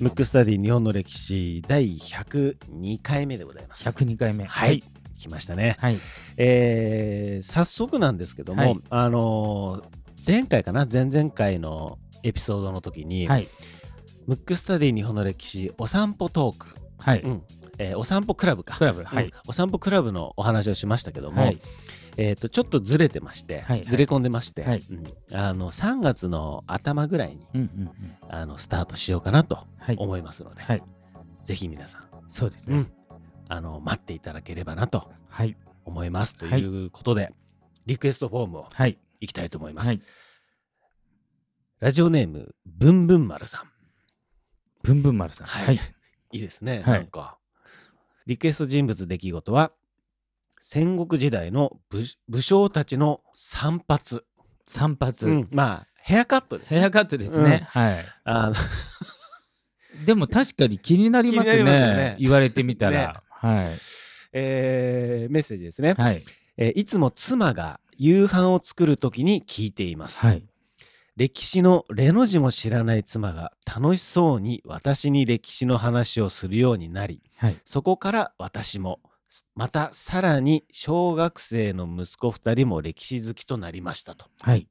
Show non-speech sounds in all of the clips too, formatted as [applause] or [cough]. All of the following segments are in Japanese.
ムックスタディ日本の歴史第102回目でございます。102回目。はい。来ましたね。はい。えー早速なんですけども、はいあのー前回かな？前々回のエピソードの時に、はい。ムックスタディ日本の歴史お散歩トーク、はい。うんえーお散歩クラブかクラブ。はいうん。お散歩クラブのお話をしましたけども、はい。えー、とちょっとずれてまして、はいずれ込んでまして、はいうんあの3月の頭ぐらいにうんうんうん。あのスタートしようかなとはい。思いますので、はい。ぜひ皆さん、そうですね。うんあの待っていただければなとはい。思いますとはいいうことで、リクエストフォームをはい。いきたいと思います。はい。ラジオネームぶんぶん丸さんぶんぶん丸さん。はいはい。いいですね、はいなんかリクエスト人物出来事は戦国時代の武武将たちの散髪、散髪。うんまあヘアカットですねヘアカットですね。はい。あの [laughs] でも確かに気になりますねね。言われてみたねら。はい。えーメッセージですね、はい。えーいつも妻が夕飯を作るときに聞いています、はい。歴史のレの字も知らない妻が楽しそうに私に歴史の話をするようになりはい。そこから私もまたさらに小学生の息子2人も歴史好きとなりましたとはい。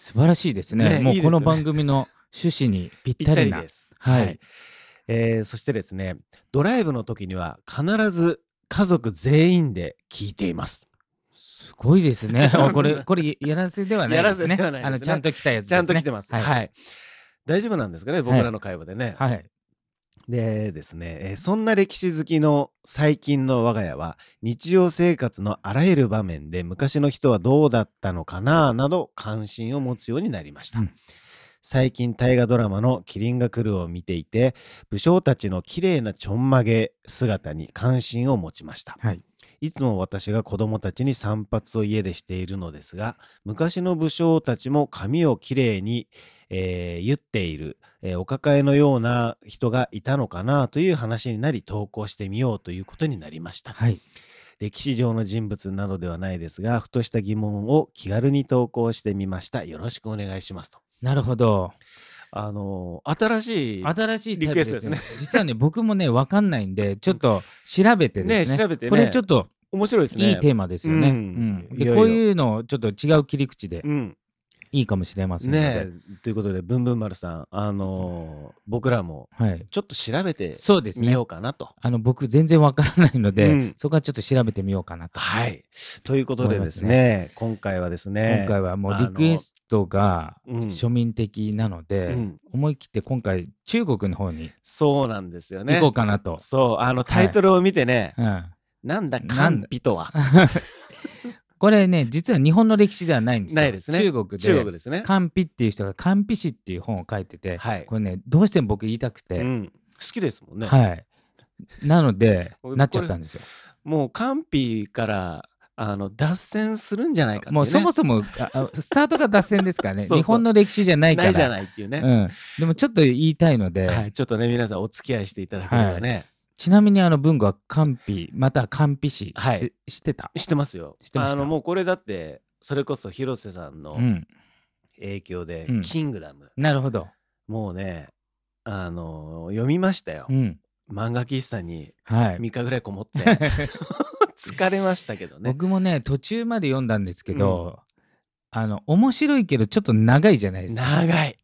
素晴らしいですね。もねいうこの番組の趣旨にぴったたりです。はいえーそしてですねドライブの時には必ず家族全員で聞いています。すごいですね。[laughs] あこれ、これやらせではないですね。やらせではないあの、ちゃんと来たやつですちね。ゃんと来てます。はい、はい。大丈夫なんですかね僕らの会話でね。はい。でですね、えーそんな歴史好きの最近の我が家は日常生活のあらゆる場面で昔の人はどうだったのかななど関心を持つようになりました。うん最近大河ドラマの「麒麟が来る」を見ていて武将たちの綺麗なちょんまげ姿に関心を持ちました。はい。いつも私が子供たちに散髪を家でしているのですが、昔の武将たちも髪をきれいに、えー言っている、えーお抱えのような人がいたのかなという話になり投稿してみようということになりました。はい。歴史上の人物などではないですが、ふとした疑問を気軽に投稿してみました。よろしくお願いしますと。なるほど。あのー新しい、新しいリクエスト。実はね、僕もね、わかんないんで、ちょっと調べてですね。ね調べてねこれちょっと面白いですね。いいテーマですよね。ううんん。で、こういうのをちょっと違う切り口でうん。いいかもしれませんので。ねえということで、ぶんぶん丸さん、あのー僕らもはい。ちょっと調べてそうですねみよ。うかなと。あの、僕全然わからないので、うんそこはちょっと調べてみようかなと。はい。ということでですね、今回はですね、今回はもうあのリクエストがうん庶民的なので、うん思い切って今回中国の方にそうなんですよね。行こうかなと。そう、あのタイトルを見てね、うん、なんだ、なん甘美とは？[laughs] これね実は日本の歴史ではないんですよ。ないですね中国で中国ですね。っていう人が甘美史っていう本を書いてて、はいこれねどうしても僕言いたくて、うん、好きですもんね。はい。なのでなっちゃったんですよ。もう甘美からあの脱線するんじゃないかね。もうそもそもスタートが脱線ですからね [laughs] 日本の歴史じゃないから。ないじゃないっていうね。うん、でもちょっと言いたいので、はい、ちょっとね、皆さんお付き合いしていただければね、ちなみにあの文具は甘美または甘美史知って,、はい知ってた？知ってますよ。知ってました？あのもうこれだって、それこそ広瀬さんのうん、影響で、うんキングダム、なるほど。もうね、あの読みましたよ。うん、漫画喫茶にはい。3日ぐらいこもって [laughs] 疲れましたけどね。僕もね途中まで読んだんですけど、あの面白いけどちょっと長いじゃないですか。長い。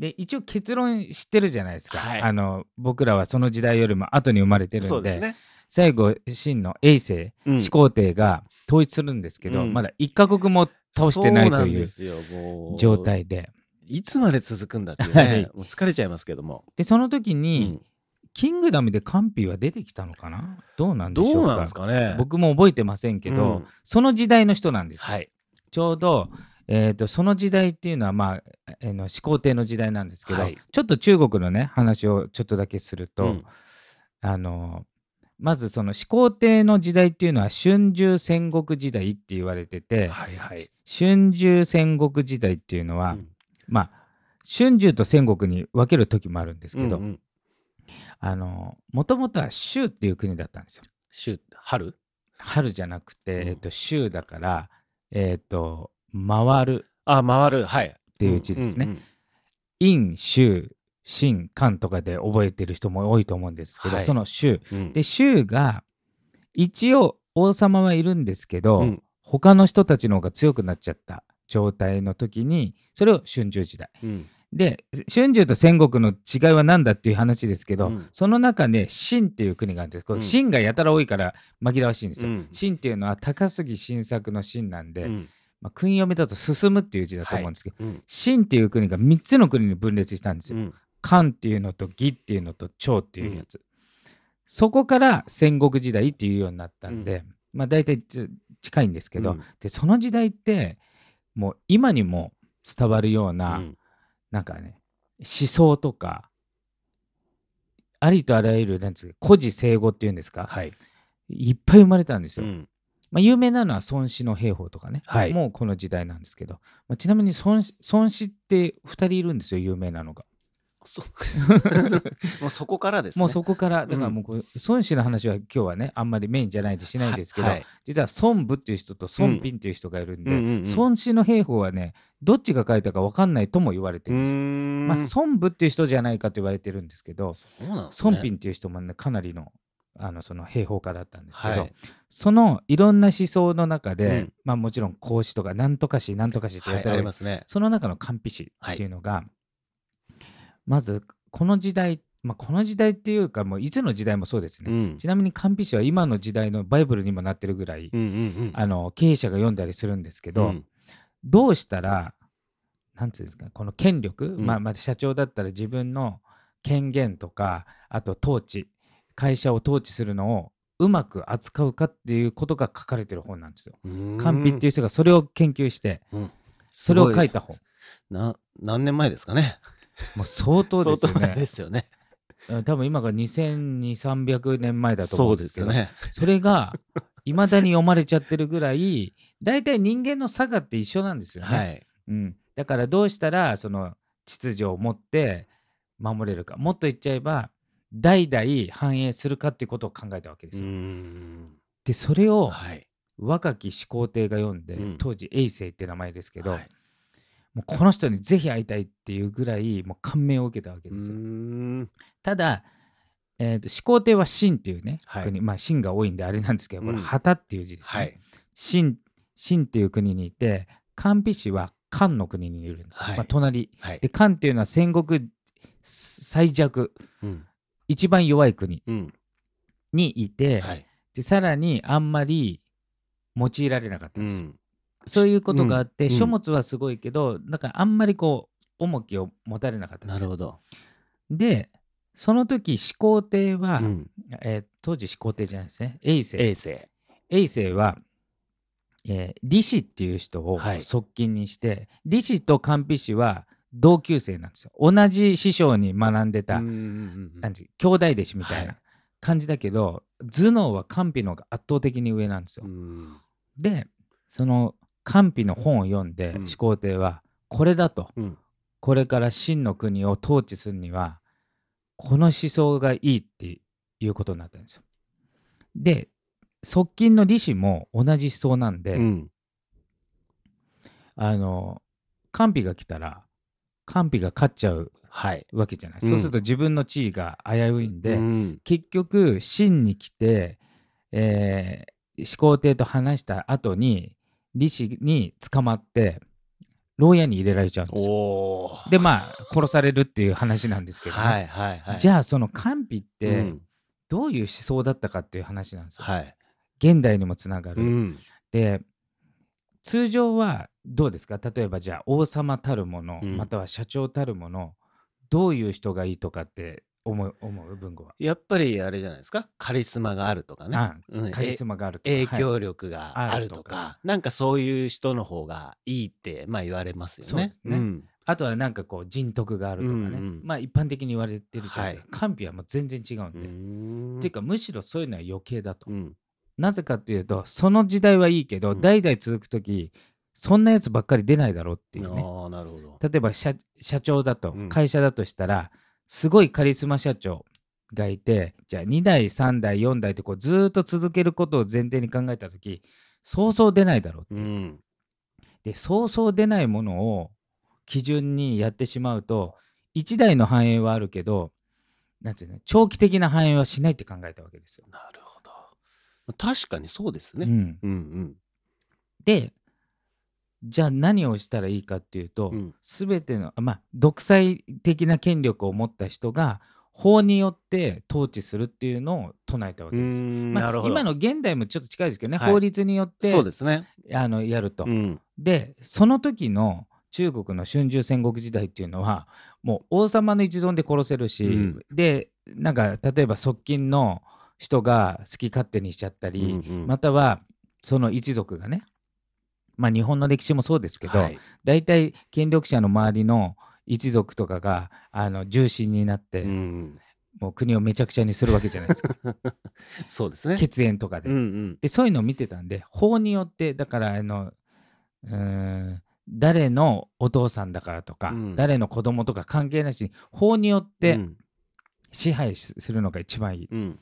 で一応結論知ってるじゃないですか、はい。あの僕らはその時代よりも後に生まれてるんでね。最後秦の衛星うん。始皇帝が統一するんですけど、うん。まだ一カ国も倒してないという状態で。いつまで続くんだっていうね、はい。もう疲れちゃいますけども、でその時うに、ん。キングダムでカンピは出てきたのかな？どうなんでしょうかね。僕も覚えてませんけど、うん。その時代の人なんですよ、はい。ちょうど、えー、とその時代っていうのは、まあ、あの始皇帝の時代なんですけど、はい。ちょっと中国のね話をちょっとだけすると、うん。あのまずその始皇帝の時代っていうのは春秋戦国時代って言われてて、はいはい。春秋戦国時代っていうのは、うん。まあ春秋と戦国に分ける時もあるんですけど、うんうん。あのもともとは州っていう国だったんですよ。秋春？春じゃなくて、うん。えっと、州だから、えっと、回る。あ回るはいっていう字ですね。陰、州、秦、漢とかで覚えてる人も多いと思うんですけど、はいその州。うんで、州が、一応王様はいるんですけど、うん他の人たちの方が強くなっちゃった状態の時に、それを春秋時代。うんで、春秋と戦国の違いは何だっていう話ですけど、うんその中で秦っていう国があるんです。これうん秦がやたら多いから紛らわしいんですよ。うん秦っていうのは高杉晋作の秦なんで、うんまあ、訓読みだと進むっていう字だと思うんですけど、うん。秦っていう国が3つの国に分裂したんですよ。うん。漢っていうのと義っていうのと趙っていうやつ、そこから戦国時代っていうようになったんで、まあ大体ち近いんですけど、うん。でその時代ってもう今にも伝わるよううな、ん。なんかね思想とかありとあらゆるなんつうか古事成語っていうんですか、はい。いっぱい生まれたんですよ。うんまあ、有名なのは孫子の兵法とかね、はい。もうこの時代なんですけど、まあ、ちなみに孫子孫子って2人いるんですよ有名なのが。そ [laughs] もうそこからですね。もうそこから。だからうんもうこう孫子の話は今日はねあんまりメインじゃないでしないんですけど、はい。実は孫武っていう人と孫斌っていう人がいるんで、うんうんうん。うん孫子の兵法はねどっちが書いたか分かんないとも言われてうるんですよ。まあ、孫武っていう人じゃないかと言われてるんですけどね。孫斌っていう人もねかなりのあのその兵法家だったんですけど、はい。そのいろんな思想の中で、うん。まあもちろん孔子とかなんとかしなんとかしってやはいあったらりますね。その中の完璧史っていうのが、まずこの時代、まあ、この時代っていうかもういつの時代もそうですね、うん。ちなみに完璧史は今の時代のバイブルにもなってるぐらい、うんうんうん。あの経営者が読んだりするんですけど、うん。どうしたらなんていうんですかこの権力、ん。まあ、まあ社長だったら自分の権限とかあと統治会社を統治するのをうまく扱うかっていうことが書かれてる本なんですよ。うーん。カンピっていう人がそれを研究してうん。それを書いた本。な何年前ですかね。もう相当ですよ相当前でね。すよね。うん多分今が2200年前だと思そううんでけどですすよね。それがいまだに読まれちゃってるぐらい大体人間の差がって一緒なんですよね。はい。うん、だからどうしたらその秩序を持って守れるか。もっと言っちゃえば代々繁栄するかっていうことを考えたわけですよ。ん。でそれをはい。若き始皇帝が読んで、うん。当時永世って名前ですけど、はい。もうこの人にぜひ会いたいっていうぐらいもう感銘を受けたわけですよ。ん。ただ、えーと始皇帝は秦っていうね、はい。国まあ秦が多いんであれなんですけどこれうん旗っていう字ですね。はい。秦秦っていう国にいて韓非氏は漢の国にいるんですよ。はい。まあ、隣。はい。で漢っていうのは戦国最弱うん一番弱い国うん。にいて、はい。でさらにあんまり用いられなかったです。うん。んそういうことがあって、うん。書物はすごいけどだからあんまりこう重きを持たれなかったんです。なるほど。でその時始皇帝は、うん。えー当時始皇帝じゃないですね。永世衛星。永世は、えー李氏っていう人をはい。側近にして、李氏と韓非氏は同級生なんですよ。同じ師匠に学んでた、うんうんうんなん。ていう兄弟弟子みたいはない。感じだけど、頭脳は韓非の方が圧倒的に上なんですよ、うん。でその韓非の本を読んで、うん。始皇帝はこれだと。うん。これから秦の国を統治するにはこの思想がいいっていうことになったんですよ。で側近の李氏も同じ思想なんで、うん。あの韓非が来たら韓非が勝っちゃうはい。わけじゃない、うん。そうすると自分の地位が危ういんで、うん。結局秦に来て、えー始皇帝と話した後に李氏に捕まって牢屋に入れられちゃうんですよ。でまあ殺されるっていう話なんですけどね、はいはいはい。じゃあその韓非ってうん。どういう思想だったかっていう話なんですよ。はい。現代にもつながる。うん。で通常はどうですか？例えばじゃあ王様たるもの、うん。または社長たるものどういう人がいいとかって思う思う文語は？やっぱりあれじゃないですか？カリスマがあるとかね。あうん。カリスマがあるとか。影はい。響力があるとあるなんか。そういう人の方がいいってまあ言われますよね。そうですね。ん。あとはなんかこう人徳があるとかね、うんうんまあ一般的に言われてるじゃないですか、は韓非はもう全然違うんうん。っていうかむしろそういうのは余計だと、うんなぜかっていうとその時代はいいけど、うん代々続く時そんなやつばっかり出ないだろうっていうね。例えば社社長だとうん会社だとしたら、すごいカリスマ社長がいてじゃあ2代3代4代ってこうずーっと続けることを前提に考えた時そうそう出ないだろうっていう、うんでそうそう出ないものを基準にやってしまうと一代の繁栄はあるけどなんていうの長期的な繁栄はしないって考えたわけですよ。なる。確かにそうですね。うん、うんうんでじゃあ何をしたらいいかっていうと、うん全てのまあ独裁的な権力を持った人が法によって統治するっていうのを唱えたわけですまあ。今の現代もちょっと近いですけどね、はい法律によってそうですね。あのやると。うんでその時の中国の春秋戦国時代っていうのはもう王様の一存で殺せるし、うんでなんか例えば側近の人が好き勝手にしちゃったり、うんうん。またはその一族がねまあ日本の歴史もそうですけど、はい。大体権力者の周りの一族とかがあの重心になって、うんもう国をめちゃくちゃにするわけじゃないですか。[laughs] そうですね。血縁とかで。うんうん。でそういうのを見てたんで法によってだからあのうーん誰のお父さんだからとか、うん。誰の子供とか関係なしに法によっうてん。支配しするのが一番いい。っうん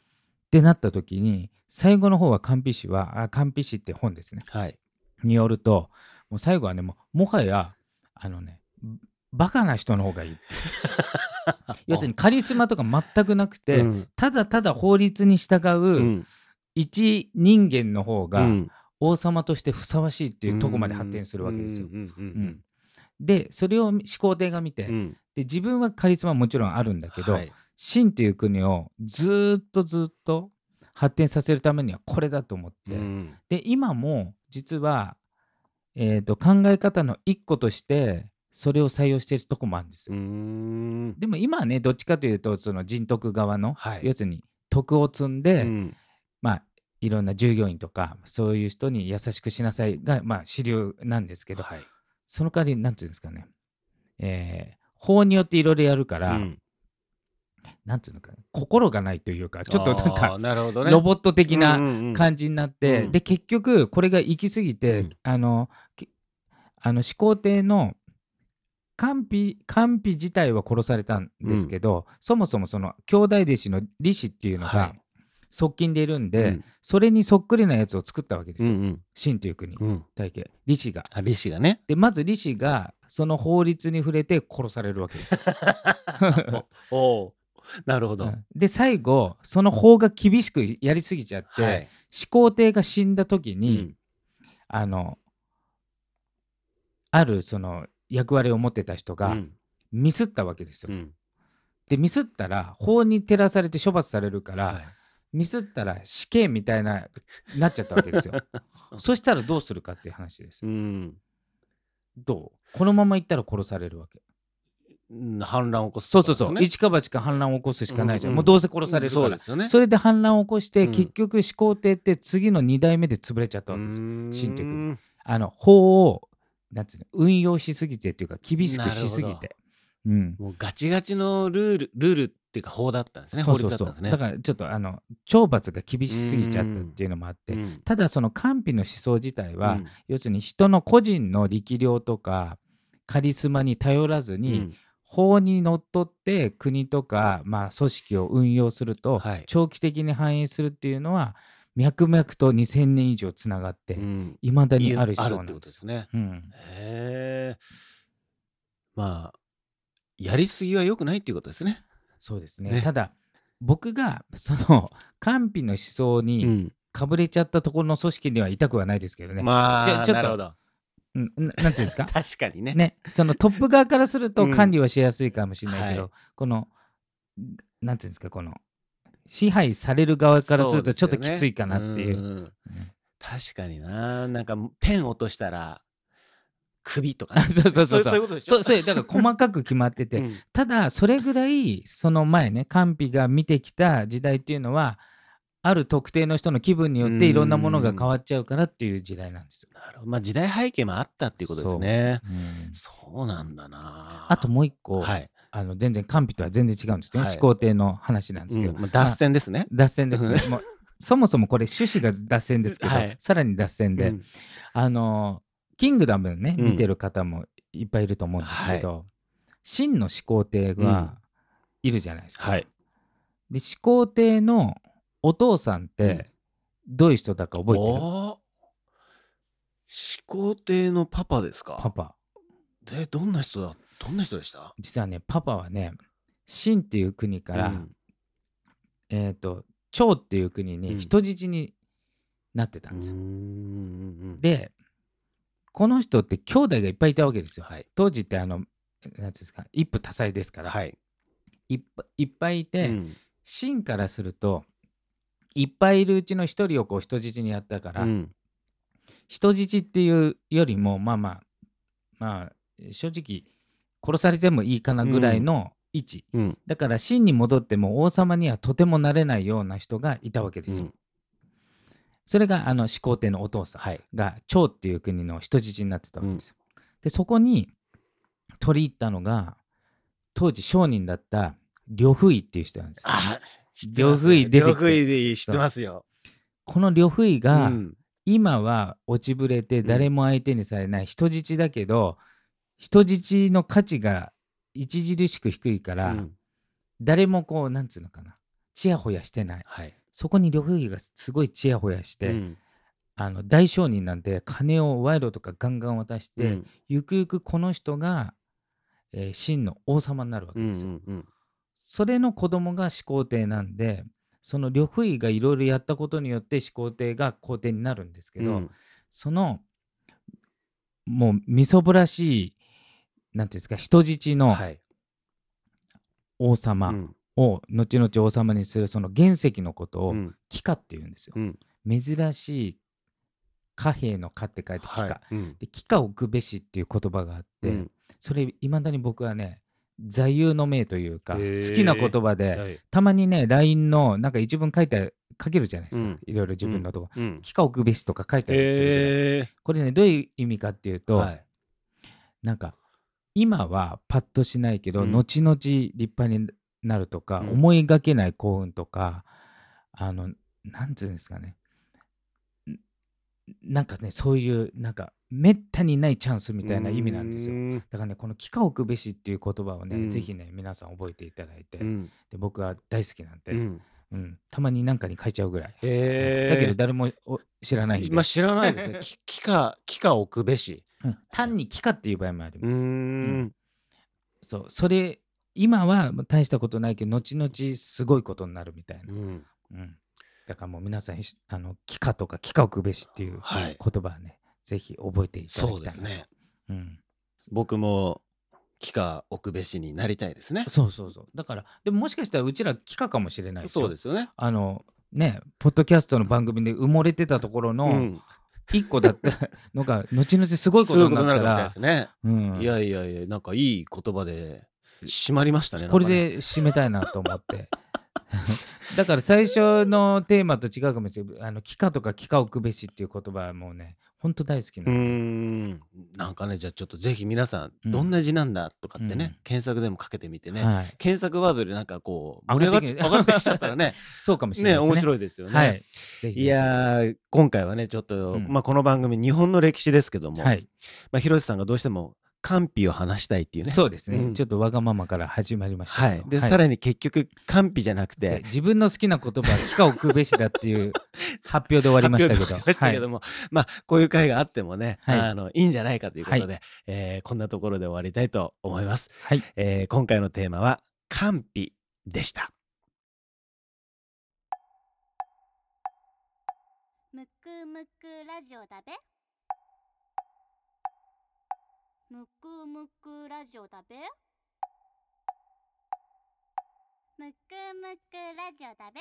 てなった時に最後の方は官費史はあ官費史って本ですね。はい。によるともう最後はねもうもはやあのねバカな人の方がいい [laughs] 要するにカリスマとか全くなくて、うん。ただただ法律に従ううん。一人間の方が、うん。王様としてふさわしいっていうとこまで発展するわけですよ。でそれを始皇帝が見て、うんうん。で自分はカリスマもちろんあるんだけど、はい秦という国をずーっとずっと発展させるためにはこれだと思って、うん。で今も実は、えー、と考え方の一個としてそれを採用しているとこもあるんですよ。ん。でも今はねどっちかというとその人徳側の、はい。要するに徳を積んで、うん。まあいろんな従業員とかそういう人に優しくしなさいが、まあ、主流なんですけど、はい。その代わりなんていうんですかね、えー法によっていろいろやるから、うんなんていうのかな心がないというかちょっとなんかなるほどね。ロボット的なな感じになって、うん。で結局これが行き過ぎて、うん。あのきあの始皇帝の官費官費自体は殺されたんですけど、そもそもその兄弟弟子の李氏っていうのはがい。側近でいるんで、うん。それにそっくりなやつを作ったわけですよ、うん秦という国、うんうん。大家李氏が。あ利子がね。でまず李氏がその法律に触れて殺されるわけです。[laughs] よ。おおなるほど。うん。で最後その法が厳しくやりすぎちゃって、はい。始皇帝が死んだ時うに、ん。あのあるその役割を持ってた人がうん。ミスったわけですよ。うん。でミスったら法に照らされて処罰されるから、はい。ミスったら死刑みたいななっちゃったわけですよ。[laughs] そしたらどうするかっていう話ですよ。うん。どう？このまま行ったら殺されるわけ。うん反乱を起こす。そうそうそう、ね。一か八か反乱を起こすしかないじゃん。うんうんもうどうせ殺されるから。そうですよね。それで反乱を起こして、うん。結局始皇帝って次の2代目で潰れちゃったわけですよ。秦秦という国。あの法をなんつうの運用しすぎてっていうか厳しくしすぎて。うん。もうガチガチのルールルールっていうか法だったんですね法律だったんですね。だからちょっとあの懲罰が厳しすぎちゃったっていうのもあって、うん。ただその官費の思想自体は、うん。要するに人の個人の力量とかカリスマに頼らずに、うん法にのっとって国とか、まあ、組織を運用すると、はい。長期的に反映するっていうのは脈々と2000年以上つながってうん。いま、未だにいある思あるって想なんです。ねうん、へえまあやりすぎは良くないっていうことですね。そうですね。ね。ただ僕がその官費の思想にん。かぶれちゃったところの組織にはいたくはないですけどね。まあちょちょっとなるほどうんななんていうんですか？[laughs] 確かにね。ね、そのトップ側からするうん。と管理はしやすいかもしれないけど、はい。このなんていうんですか？この支配される側からするとちょっときついかなっていう。そですよねん。うん。確かにな。なんかペン落としたら首とかね。[laughs] そうそうそうそう。いうことでしょ？そうそうだから細かく決まってて、[laughs] うん。ただそれぐらいその前ね官費が見てきた時代っていうのはある特定の人の気分によっていろんなものが変わっちゃうからっていう時代なんですよ。なるほど。まあ時代背景もあったっていうことですね。う。ん。そうなんだな。あともう一個、はい、あの全然官費とは全然違うんですね、はい。始皇帝の話なんですけど、うん。まあ、脱線ですね、脱線ですね。[laughs] もうそもそもこれ趣旨が脱線ですけど、はい。さらに脱線で、うん。あのキングダムね、うん。見てる方もいっぱいいると思うんですけど、真の始皇帝がいるじゃないですか。はい。で始皇帝のお父さんってどういう人だか覚えてる、始皇帝のパパですか？パパ。えどんな人だ？どんな人でした？実はねパパはね秦っていう国から、うん。えっ、と趙っていう国うん。に人質になってたうんんですよ。でこの人って兄弟がいっぱいいたわけですよ。はい。当時ってあのなんていうんですか一夫多妻ですから、はい。いっぱいっぱいいて、うん。秦からするといっぱいいるうちの一人をこう人質にやったから、うん。人質っていうよりもまあまあまあ正直殺されてもいいかなぐらいの位置、うん。だから秦に戻っても王様にはとてもなれないような人がいたわけですよ。うん。それがあの始皇帝のお父さんはい。が趙っていう国の人質になってたわけですよ。でそこに取り入ったのが当時商人だった呂不韋っていう人なんですよ。あ知ってます。呂不韋出てきて。呂不韋知ってますよ。この呂不韋が、うん。今は落ちぶれて誰も相手にされない人質だけど、人質の価値が著しく低いから、うん。誰もこうなんつうのかな。ちやほやしてない。はい。そこに呂不韋がすごいちやほやして、うん。あの大商人なんで金を賄賂とかガンガン渡して、うん。ゆくゆくこの人が、えー真の王様になるわけうんですよ。うんうんそれの子供が始皇帝なんでその呂不韋がいろいろやったことによって始皇帝が皇帝になるんですけど、うん。そのもうみそぼらしいなんていうんですか人質のはい。王様うん。を後々王様にするその原石のことをうん。帰化っていうんですよ。うん。珍しい貨幣の貨って書いて帰化。はい。うん。で帰化を置くべしっていう言葉があって、うん。それいまだに僕はね座右の銘というか好きな言葉で、はい。たまにね LINE のなんか一文書いて書けるじゃないですか、うん。いろいろ自分のとこ、うん。帰化を置くべしとか書いてあるんで。すよ、へえこれねどういう意味かっていうと、はい。なんか今はパッとしないけど、うん。後々立派になるとか、うん。思いがけない幸運とかあのなんていうんですかね。んなんかねそういうなんかめったにないチャンスみたいな意味なんですよ。う。ん。だからねこの「帰化を置くべし」っていう言葉をね、うん。ぜひね皆さん覚えていただいて、うん。で僕は大好きなんで、うん。うん。たまになんかに書いちゃうぐらい、だけど誰もお知らないんで、まあ知らないですね。[laughs] き帰化帰化置くべし。うん。単に「帰化」っていう場合もあります。ん。そう。それ今は大したことないけど後々すごいことになるみたいな、うん。うん、だからもう皆さんひあの帰化とか帰化を置くべしっていう言はい。葉はね、ぜひ覚えていただきたいなそうですね。うん、僕も帰化置くべしになりたいですね。そうそうそう。だからでももしかしたらうちら帰化かもしれないそうですすよね。あのねポッドキャストの番組で埋もれてたところうのん。一個だったのが後々すごいことになるかもしれないらですね。うん。いやいやいやなんかいい言葉で締まりましたねこれで締めたいなと思って。[laughs] だから最初のテーマと違うかもしれない。あの、帰化とか帰化を置くべしっていう言葉はもうね、ほんと大好きなんなんかねじゃあちょっとぜひ皆さんうんどんな字なんだとかってね、うん検索でもかけてみてね、はい。検索ワードでなんかこう盛り上がって上がってきちゃったらね [laughs] そうかもしれないね。ね面白いですよね。はい。ぜひぜひ。いやー今回はねちょっと、うんまあ、この番組日本の歴史ですけども、はい。まあ、広瀬さんがどうしても甘美を話したいっていうね。そうですね、うんちょっとわがままから始まりました。はい、で、さらに結局甘美じゃなくてで自分の好きな言葉は帰化を置くべしだっていう [laughs] 発表で終わりましたけど。発表で終わりましたけども、まあこういう会があってもね、はいあのいいんじゃないかということで、はえーこんなところで終わりたいと思います。はい。はい。えー今回のテーマは甘美でした。むくむくラジオだべむくむくラジオだべ？むくむくラジオだべ？